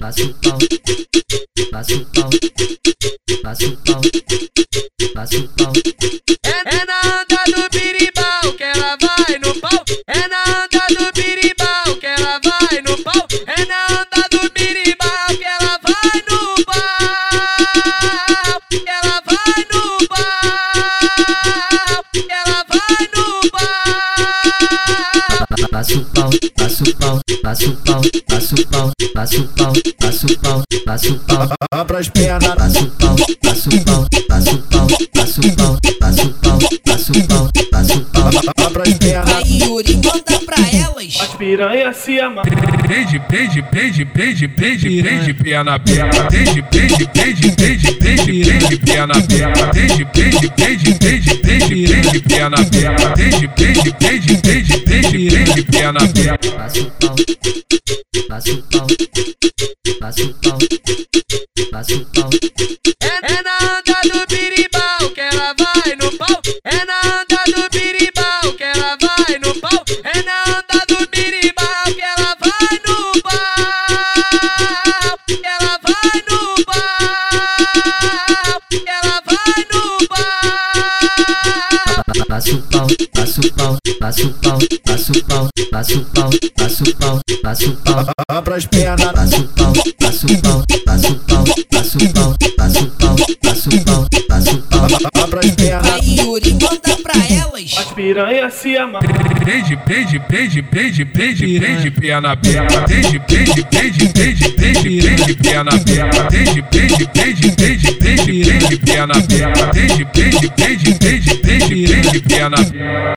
passa o pau, passa o pau, passa o pau, passa o pau. É, é na onda do biribau que ela vai no pau. É na onda do biribau que ela vai no pau. É na onda do biribau que ela vai no pau. Que ela vai no pau. Que ela vai no pau. Passa o pau, passa o pau, passa o pau, passa o pau, passa o pau, passa o pau, passa o pau. Abra as pernas, Passa o pau, passa o pau, passa o pau, passa o pau, passa o pau, passa o pau, passa o pau. abra as pernas. Aí, Yuri, manda pra elas. As piranha se ama. Prende, prende, prende, prende, prende, prende, pé na perna. Prende, prende, prende, prende, prende, prende, pé na perna. Prende, prende, prende, prende, prende, prende, pé na perna. Prende, prende, prende, prende, Passa o pau, passa o pau, passa o pau, passa o pau. É, é na onda do biribau que ela vai no pau. É na onda do biribau que ela vai no pau. É na onda do biribau que ela vai no pau. Que ela vai no pau. Que ela vai no pau. Passa o pau, passa o pau, passa o pau, passa o pau, passa o pau, passa o pau, passa o pau. Abra as pernas. Passa o pau, passa o pau, passa o pau, passa o pau, passa o pau, passa o pau, passa o pau. Abra as pernas. Piranha se ama. Prende, prende, prende, prende, prende, prende, pé na perna. Prende, prende, prende, prende, prende, prende, pé na perna. Prende, prende, prende, prende, prende, prende, pé na perna. Prende, prende, prende, prende, prende, prende, pé na perna.